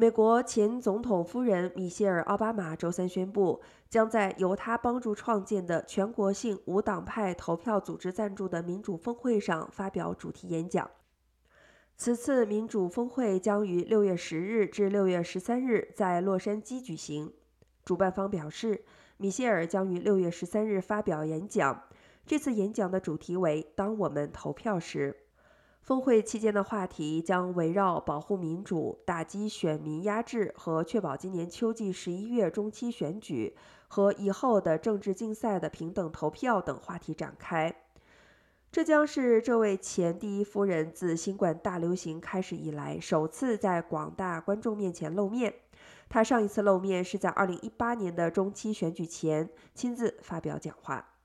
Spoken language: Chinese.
美国前总统夫人米歇尔·奥巴马周三宣布，将在由他帮助创建的全国性无党派投票组织赞助的民主峰会上发表主题演讲。此次民主峰会将于六月十日至六月十三日在洛杉矶举行。主办方表示，米歇尔将于六月十三日发表演讲。这次演讲的主题为“当我们投票时”。峰会期间的话题将围绕保护民主、打击选民压制和确保今年秋季十一月中期选举和以后的政治竞赛的平等投票等话题展开。这将是这位前第一夫人自新冠大流行开始以来首次在广大观众面前露面。她上一次露面是在二零一八年的中期选举前亲自发表讲话。